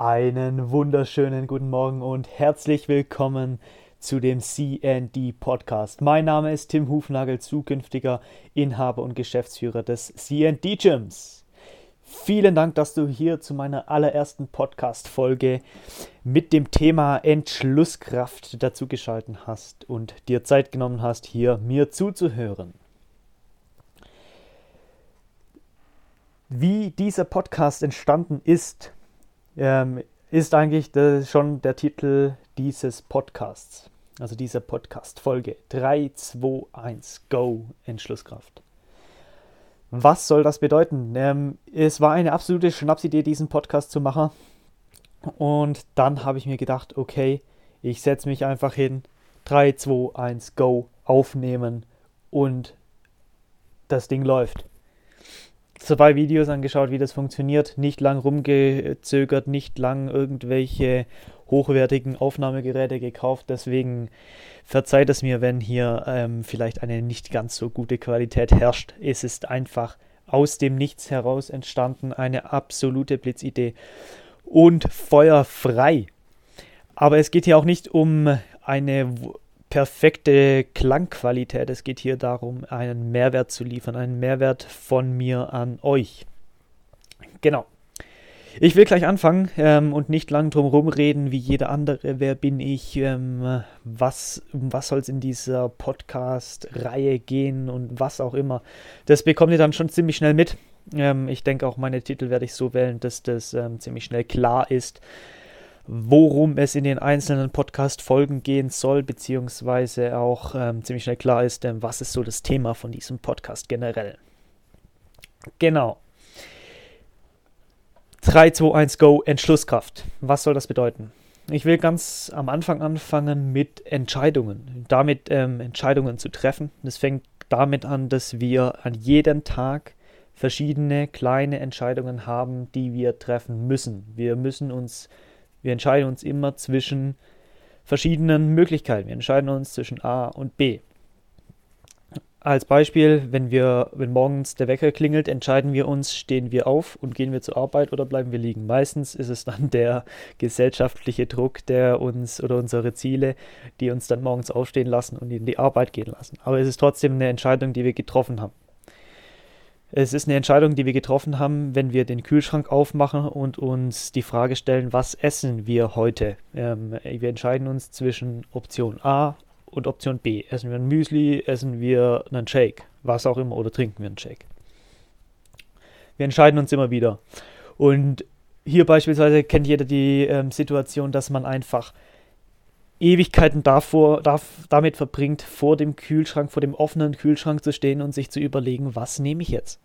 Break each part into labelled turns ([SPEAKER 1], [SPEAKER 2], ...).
[SPEAKER 1] Einen wunderschönen guten Morgen und herzlich willkommen zu dem CND Podcast. Mein Name ist Tim Hufnagel, zukünftiger Inhaber und Geschäftsführer des CND Gyms. Vielen Dank, dass du hier zu meiner allerersten Podcast-Folge mit dem Thema Entschlusskraft dazugeschalten hast und dir Zeit genommen hast, hier mir zuzuhören. Wie dieser Podcast entstanden ist, ähm, ist eigentlich schon der Titel dieses Podcasts, also dieser Podcast-Folge. 3, 2, 1, Go, Entschlusskraft. Was soll das bedeuten? Ähm, es war eine absolute Schnapsidee, diesen Podcast zu machen. Und dann habe ich mir gedacht, okay, ich setze mich einfach hin, 3, 2, 1, Go, aufnehmen und das Ding läuft zwei Videos angeschaut, wie das funktioniert, nicht lang rumgezögert, nicht lang irgendwelche hochwertigen Aufnahmegeräte gekauft. Deswegen verzeiht es mir, wenn hier ähm, vielleicht eine nicht ganz so gute Qualität herrscht. Es ist einfach aus dem Nichts heraus entstanden, eine absolute Blitzidee und feuerfrei. Aber es geht hier auch nicht um eine perfekte Klangqualität. Es geht hier darum, einen Mehrwert zu liefern, einen Mehrwert von mir an euch. Genau. Ich will gleich anfangen ähm, und nicht lang drum rumreden wie jeder andere. Wer bin ich? Ähm, was, was soll es in dieser Podcast-Reihe gehen und was auch immer. Das bekommt ihr dann schon ziemlich schnell mit. Ähm, ich denke auch, meine Titel werde ich so wählen, dass das ähm, ziemlich schnell klar ist worum es in den einzelnen Podcast-Folgen gehen soll, beziehungsweise auch ähm, ziemlich schnell klar ist, ähm, was ist so das Thema von diesem Podcast generell. Genau. 3, 2, 1, Go, Entschlusskraft. Was soll das bedeuten? Ich will ganz am Anfang anfangen mit Entscheidungen, damit ähm, Entscheidungen zu treffen. Das fängt damit an, dass wir an jedem Tag verschiedene kleine Entscheidungen haben, die wir treffen müssen. Wir müssen uns wir entscheiden uns immer zwischen verschiedenen Möglichkeiten. Wir entscheiden uns zwischen A und B. Als Beispiel, wenn wir, wenn morgens der Wecker klingelt, entscheiden wir uns, stehen wir auf und gehen wir zur Arbeit oder bleiben wir liegen. Meistens ist es dann der gesellschaftliche Druck, der uns oder unsere Ziele, die uns dann morgens aufstehen lassen und in die Arbeit gehen lassen. Aber es ist trotzdem eine Entscheidung, die wir getroffen haben. Es ist eine Entscheidung, die wir getroffen haben, wenn wir den Kühlschrank aufmachen und uns die Frage stellen, was essen wir heute? Ähm, wir entscheiden uns zwischen Option A und Option B. Essen wir ein Müsli, essen wir einen Shake, was auch immer, oder trinken wir einen Shake. Wir entscheiden uns immer wieder. Und hier beispielsweise kennt jeder die ähm, Situation, dass man einfach Ewigkeiten davor, darf, damit verbringt, vor dem Kühlschrank, vor dem offenen Kühlschrank zu stehen und sich zu überlegen, was nehme ich jetzt?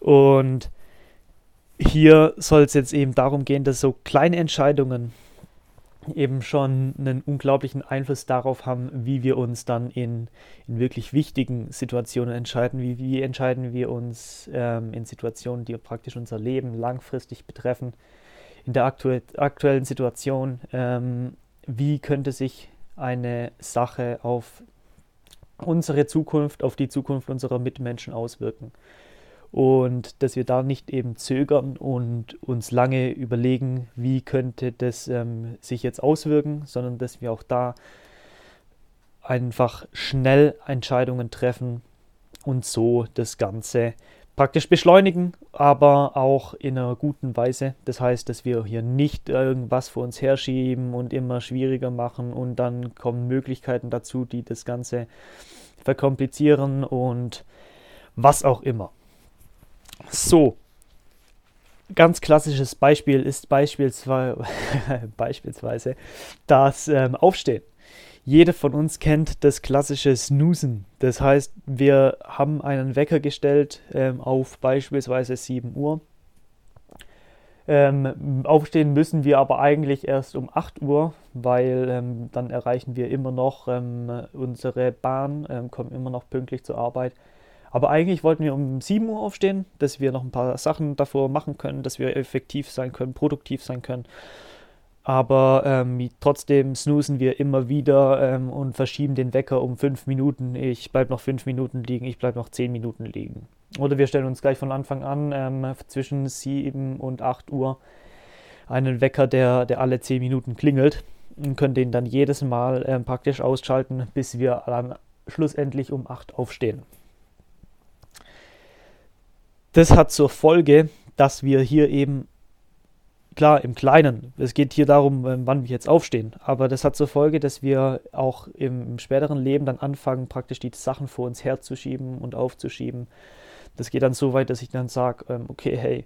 [SPEAKER 1] Und hier soll es jetzt eben darum gehen, dass so kleine Entscheidungen eben schon einen unglaublichen Einfluss darauf haben, wie wir uns dann in, in wirklich wichtigen Situationen entscheiden, wie, wie entscheiden wir uns ähm, in Situationen, die praktisch unser Leben langfristig betreffen, in der aktu aktuellen Situation ähm, wie könnte sich eine Sache auf unsere Zukunft, auf die Zukunft unserer Mitmenschen auswirken. Und dass wir da nicht eben zögern und uns lange überlegen, wie könnte das ähm, sich jetzt auswirken, sondern dass wir auch da einfach schnell Entscheidungen treffen und so das Ganze praktisch beschleunigen, aber auch in einer guten Weise. Das heißt, dass wir hier nicht irgendwas vor uns herschieben und immer schwieriger machen und dann kommen Möglichkeiten dazu, die das Ganze verkomplizieren und was auch immer. So, ganz klassisches Beispiel ist beispielsweise, beispielsweise das ähm, Aufstehen. Jeder von uns kennt das klassische Snoosen. Das heißt, wir haben einen Wecker gestellt ähm, auf beispielsweise 7 Uhr. Ähm, aufstehen müssen wir aber eigentlich erst um 8 Uhr, weil ähm, dann erreichen wir immer noch ähm, unsere Bahn, ähm, kommen immer noch pünktlich zur Arbeit. Aber eigentlich wollten wir um 7 Uhr aufstehen, dass wir noch ein paar Sachen davor machen können, dass wir effektiv sein können, produktiv sein können aber ähm, trotzdem snoosen wir immer wieder ähm, und verschieben den Wecker um fünf Minuten. Ich bleibe noch fünf Minuten liegen, ich bleibe noch zehn Minuten liegen. Oder wir stellen uns gleich von Anfang an ähm, zwischen sieben und acht Uhr einen Wecker, der, der alle 10 Minuten klingelt und können den dann jedes Mal äh, praktisch ausschalten, bis wir dann schlussendlich um 8 aufstehen. Das hat zur Folge, dass wir hier eben, klar, im Kleinen, es geht hier darum, ähm, wann wir jetzt aufstehen, aber das hat zur Folge, dass wir auch im, späteren Leben dann anfangen, praktisch die Sachen vor uns herzuschieben und aufzuschieben. Das geht dann so weit, dass ich dann sage, ähm, okay, hey,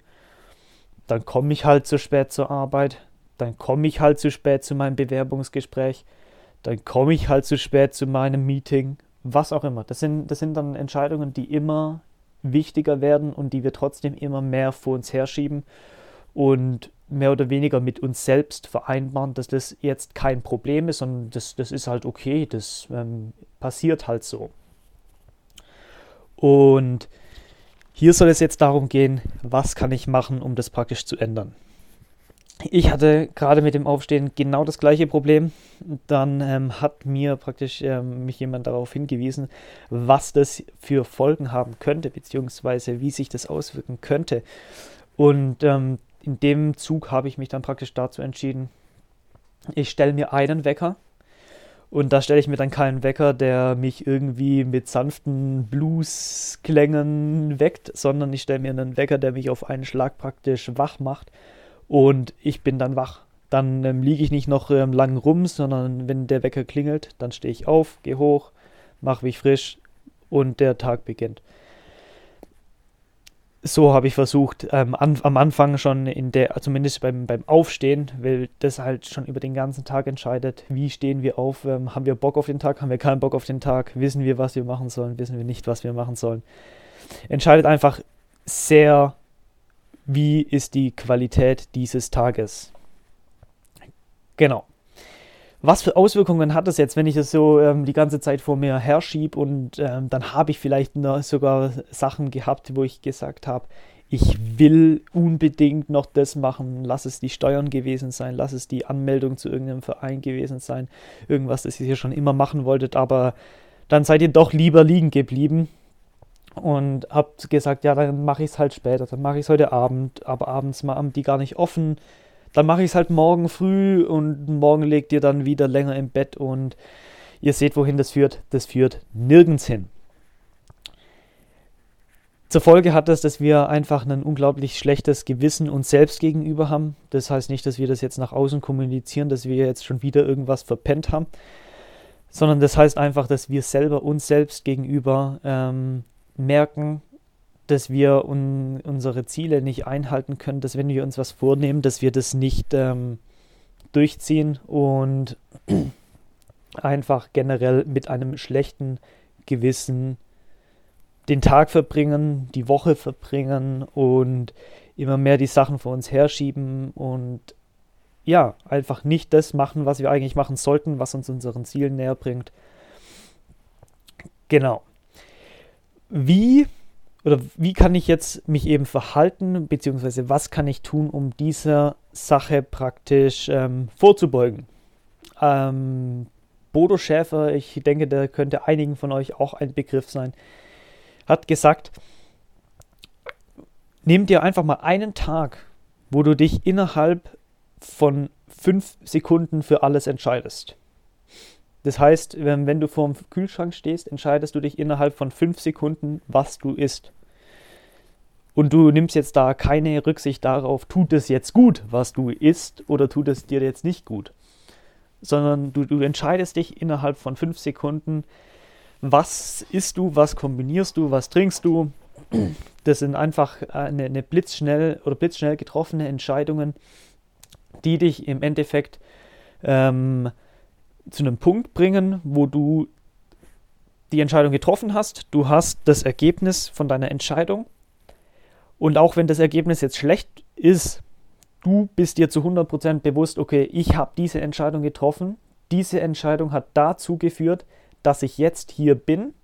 [SPEAKER 1] dann komme ich halt zu spät zur Arbeit, dann komme ich halt zu spät zu meinem Bewerbungsgespräch, dann komme ich halt zu spät zu meinem Meeting, was auch immer. Das sind, das sind dann Entscheidungen, die immer wichtiger werden und die wir trotzdem immer mehr vor uns herschieben und mehr oder weniger mit uns selbst vereinbaren, dass das jetzt kein Problem ist, sondern das, das ist halt okay, das ähm, passiert halt so. Und hier soll es jetzt darum gehen, was kann ich machen, um das praktisch zu ändern. Ich hatte gerade mit dem Aufstehen genau das gleiche Problem. Dann ähm, hat mir praktisch ähm, mich jemand darauf hingewiesen, was das für Folgen haben könnte, beziehungsweise wie sich das auswirken könnte. Und ähm, in dem Zug habe ich mich dann praktisch dazu entschieden, ich stelle mir einen Wecker und da stelle ich mir dann keinen Wecker, der mich irgendwie mit sanften Blues-Klängen weckt, sondern ich stelle mir einen Wecker, der mich auf einen Schlag praktisch wach macht und ich bin dann wach. Dann ähm, liege ich nicht noch ähm, lang rum, sondern wenn der Wecker klingelt, dann stehe ich auf, gehe hoch, mache mich frisch und der Tag beginnt. So habe ich versucht, ähm, an, am Anfang schon in der, zumindest beim, beim Aufstehen, weil das halt schon über den ganzen Tag entscheidet, wie stehen wir auf, ähm, haben wir Bock auf den Tag, haben wir keinen Bock auf den Tag, wissen wir, was wir machen sollen, wissen wir nicht, was wir machen sollen. Entscheidet einfach sehr wie ist die Qualität dieses Tages. Genau. Was für Auswirkungen hat das jetzt, wenn ich das so ähm, die ganze Zeit vor mir herschiebe und ähm, dann habe ich vielleicht sogar Sachen gehabt, wo ich gesagt habe, ich will unbedingt noch das machen, lass es die Steuern gewesen sein, lass es die Anmeldung zu irgendeinem Verein gewesen sein, irgendwas, das ihr schon immer machen wolltet, aber dann seid ihr doch lieber liegen geblieben und habt gesagt, ja, dann mache ich es halt später, dann mache ich es heute Abend, aber abends haben die gar nicht offen. Dann mache ich es halt morgen früh und morgen legt ihr dann wieder länger im Bett und ihr seht, wohin das führt. Das führt nirgends hin. Zur Folge hat das, dass wir einfach ein unglaublich schlechtes Gewissen uns selbst gegenüber haben. Das heißt nicht, dass wir das jetzt nach außen kommunizieren, dass wir jetzt schon wieder irgendwas verpennt haben, sondern das heißt einfach, dass wir selber uns selbst gegenüber ähm, merken, dass wir un unsere Ziele nicht einhalten können, dass wenn wir uns was vornehmen, dass wir das nicht ähm, durchziehen und einfach generell mit einem schlechten Gewissen den Tag verbringen, die Woche verbringen und immer mehr die Sachen vor uns herschieben und ja, einfach nicht das machen, was wir eigentlich machen sollten, was uns unseren Zielen näher bringt. Genau wie oder wie kann ich jetzt mich eben verhalten, beziehungsweise was kann ich tun, um dieser Sache praktisch ähm, vorzubeugen? Ähm, Bodo Schäfer, ich denke, der könnte einigen von euch auch ein Begriff sein, hat gesagt, nimm dir einfach mal einen Tag, wo du dich innerhalb von fünf Sekunden für alles entscheidest. Das heißt, wenn, du vor dem Kühlschrank stehst, entscheidest du dich innerhalb von fünf Sekunden, was du isst. Und du nimmst jetzt da keine Rücksicht darauf, tut es jetzt gut, was du isst, oder tut es dir jetzt nicht gut. Sondern du, du entscheidest dich innerhalb von fünf Sekunden, was isst du, was kombinierst du, was trinkst du. Das sind einfach eine, eine blitzschnell oder blitzschnell getroffene Entscheidungen, die dich im Endeffekt ähm, zu einem Punkt bringen, wo du die Entscheidung getroffen hast, du hast das Ergebnis von deiner Entscheidung. Und auch wenn das Ergebnis jetzt schlecht ist, du bist dir zu 100% bewusst, okay, ich habe diese Entscheidung getroffen, diese Entscheidung hat dazu geführt, dass ich jetzt hier bin.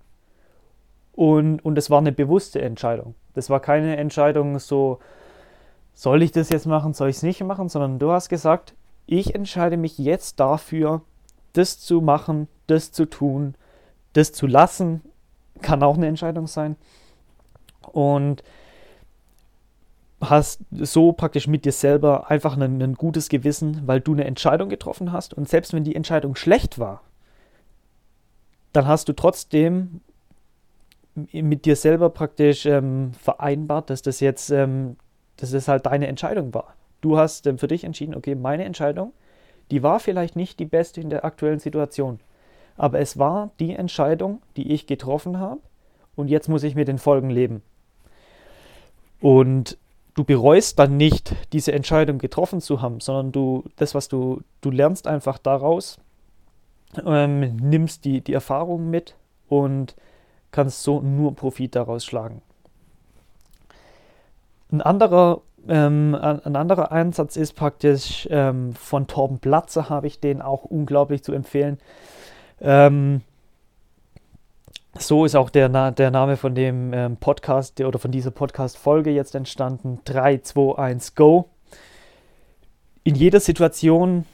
[SPEAKER 1] Und, und es war eine bewusste Entscheidung. Das war keine Entscheidung so, soll ich das jetzt machen, soll ich es nicht machen, sondern du hast gesagt, ich entscheide mich jetzt dafür, das zu machen, das zu tun, das zu lassen, kann auch eine Entscheidung sein. Und hast so praktisch mit dir selber einfach ein, ein gutes Gewissen, weil du eine Entscheidung getroffen hast. Und selbst wenn die Entscheidung schlecht war, dann hast du trotzdem mit dir selber praktisch ähm, vereinbart, dass das jetzt, ähm, dass das halt deine Entscheidung war. Du hast ähm, für dich entschieden, okay, meine Entscheidung, die war vielleicht nicht die beste in der aktuellen Situation, aber es war die Entscheidung, die ich getroffen habe und jetzt muss ich mit den Folgen leben. Und du bereust dann nicht, diese Entscheidung getroffen zu haben, sondern du, das, was du, du lernst einfach daraus, ähm, nimmst die, die Erfahrung mit und kannst so nur Profit daraus schlagen. Ein anderer, ähm, ein anderer Einsatz ist praktisch ähm, von Torben Platze, habe ich den auch unglaublich zu empfehlen. Ähm, so ist auch der, der Name von dem ähm, Podcast oder von dieser Podcast-Folge jetzt entstanden. 3, 2, 1, go. In jeder Situation,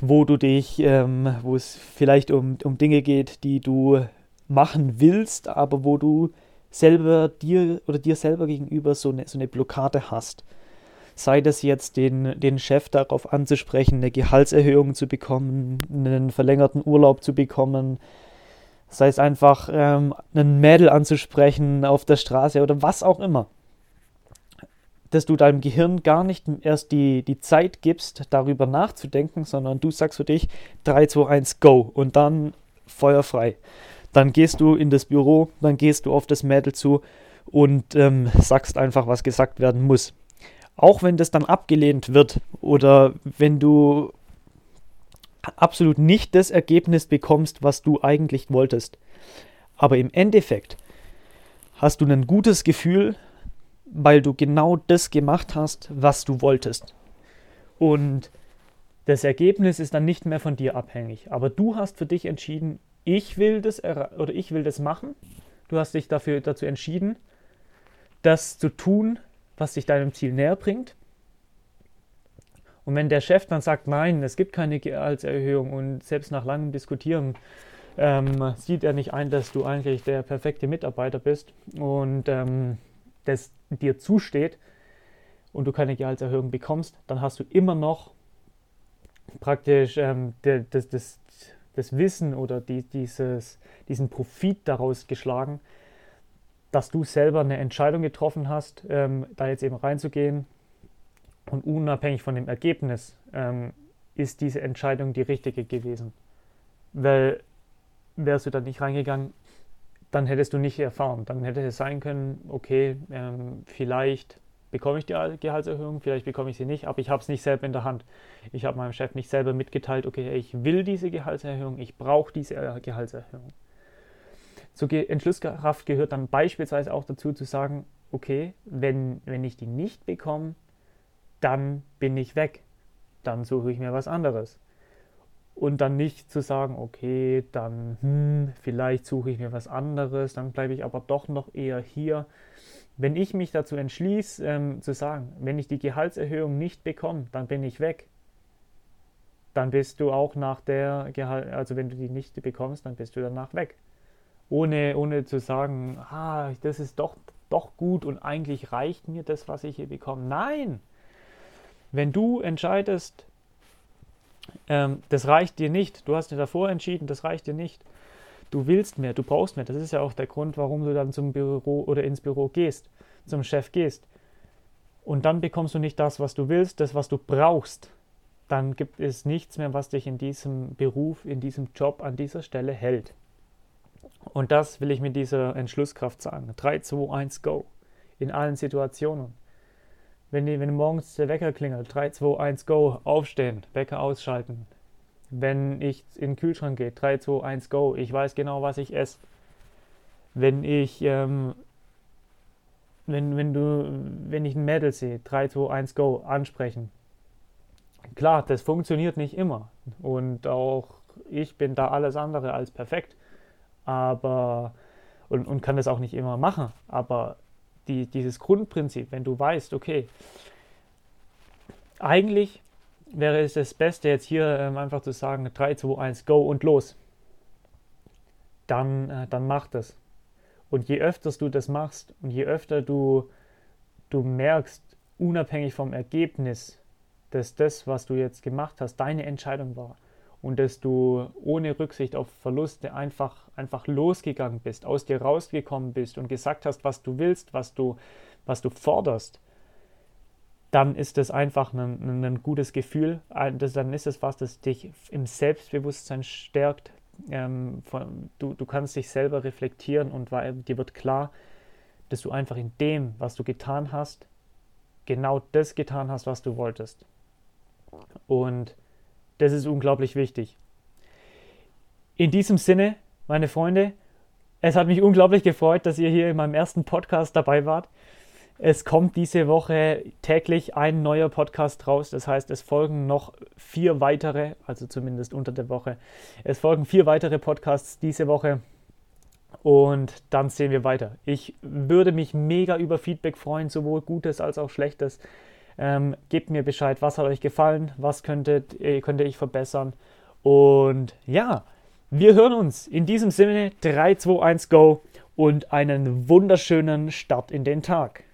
[SPEAKER 1] wo du dich, ähm, wo es vielleicht um, um Dinge geht, die du machen willst, aber wo du selber dir oder dir selber gegenüber so eine, so eine Blockade hast. Sei das jetzt den, den Chef darauf anzusprechen, eine Gehaltserhöhung zu bekommen, einen verlängerten Urlaub zu bekommen, sei es einfach ähm, einen Mädel anzusprechen auf der Straße oder was auch immer. Dass du deinem Gehirn gar nicht erst die, die Zeit gibst, darüber nachzudenken, sondern du sagst für dich 3, 2, 1, go und dann feuerfrei. Dann gehst du in das Büro, dann gehst du auf das Mädel zu und ähm, sagst einfach, was gesagt werden muss. Auch wenn das dann abgelehnt wird oder wenn du absolut nicht das Ergebnis bekommst, was du eigentlich wolltest. Aber im Endeffekt hast du ein gutes Gefühl, weil du genau das gemacht hast, was du wolltest. Und das Ergebnis ist dann nicht mehr von dir abhängig. Aber du hast für dich entschieden, ich will das oder ich will das machen. Du hast dich dafür dazu entschieden, das zu tun, was dich deinem Ziel näher bringt. Und wenn der Chef dann sagt, nein, es gibt keine Gehaltserhöhung und selbst nach langem Diskutieren ähm, sieht er nicht ein, dass du eigentlich der perfekte Mitarbeiter bist und ähm, das dir zusteht und du keine Gehaltserhöhung bekommst, dann hast du immer noch praktisch ähm, das, das, das Wissen oder die, dieses, diesen Profit daraus geschlagen, dass du selber eine Entscheidung getroffen hast, ähm, da jetzt eben reinzugehen, und unabhängig von dem Ergebnis ähm, ist diese Entscheidung die richtige gewesen. Weil wärst du da nicht reingegangen, dann hättest du nicht erfahren. Dann hätte es sein können, okay, ähm, vielleicht bekomme ich die Gehaltserhöhung, vielleicht bekomme ich sie nicht, aber ich habe es nicht selber in der Hand. Ich habe meinem Chef nicht selber mitgeteilt, okay, ich will diese Gehaltserhöhung, ich brauche diese äh, Gehaltserhöhung. Zur Entschlusskraft gehört dann beispielsweise auch dazu zu sagen, okay, wenn, wenn ich die nicht bekomme, dann bin ich weg. Dann suche ich mir was anderes. Und dann nicht zu sagen, okay, dann hm, vielleicht suche ich mir was anderes, dann bleibe ich aber doch noch eher hier. Wenn ich mich dazu entschließe, ähm, zu sagen, wenn ich die Gehaltserhöhung nicht bekomme, dann bin ich weg. Dann bist du auch nach der Gehalt, also wenn du die nicht bekommst, dann bist du danach weg. Ohne, ohne zu sagen, ah, das ist doch, doch gut und eigentlich reicht mir das, was ich hier bekomme. Nein! Wenn du entscheidest, ähm, das reicht dir nicht, du hast dir davor entschieden, das reicht dir nicht, du willst mehr, du brauchst mehr, das ist ja auch der Grund, warum du dann zum Büro oder ins Büro gehst, zum Chef gehst. Und dann bekommst du nicht das, was du willst, das, was du brauchst. Dann gibt es nichts mehr, was dich in diesem Beruf, in diesem Job, an dieser Stelle hält. Und das will ich mit dieser Entschlusskraft sagen. 3, 2, 1, go. In allen Situationen. Wenn, die, wenn morgens der Wecker klingelt, 3, 2, 1, go, aufstehen, Wecker ausschalten. Wenn ich in den Kühlschrank gehe, 3, 2, 1, go, ich weiß genau, was ich esse. Wenn ich, ähm, wenn, wenn du, wenn ich ein Mädel sehe, 3, 2, 1, go, ansprechen. Klar, das funktioniert nicht immer. Und auch ich bin da alles andere als perfekt. Aber, und, und kann das auch nicht immer machen. Aber die, dieses Grundprinzip, wenn du weißt, okay, eigentlich wäre es das Beste, jetzt hier ähm, einfach zu sagen, 3, 2, 1, go und los. Dann, äh, dann mach das. Und je öfter du das machst und je öfter du du merkst, unabhängig vom Ergebnis, dass das, was du jetzt gemacht hast, deine Entscheidung war und dass du ohne Rücksicht auf Verluste einfach, einfach losgegangen bist, aus dir rausgekommen bist und gesagt hast, was du willst, was du, was du forderst, dann ist das einfach ein, ein gutes Gefühl. Das, dann ist es was, das dich im Selbstbewusstsein stärkt. Ähm, von, du, du kannst dich selber reflektieren und dir wird klar, dass du einfach in dem, was du getan hast, genau das getan hast, was du wolltest. Und das ist unglaublich wichtig. In diesem Sinne, meine Freunde, es hat mich unglaublich gefreut, dass ihr hier in meinem ersten Podcast dabei wart. Es kommt diese Woche täglich ein neuer Podcast raus. Das heißt, es folgen noch vier weitere, also zumindest unter der Woche. Es folgen vier weitere Podcasts diese Woche. Und dann sehen wir weiter. Ich würde mich mega über Feedback freuen, sowohl Gutes als auch Schlechtes. Ähm, gebt mir Bescheid, was hat euch gefallen, was könntet, äh, könnte ich verbessern. Und ja, wir hören uns. In diesem Sinne 3, 2, 1, go und einen wunderschönen Start in den Tag.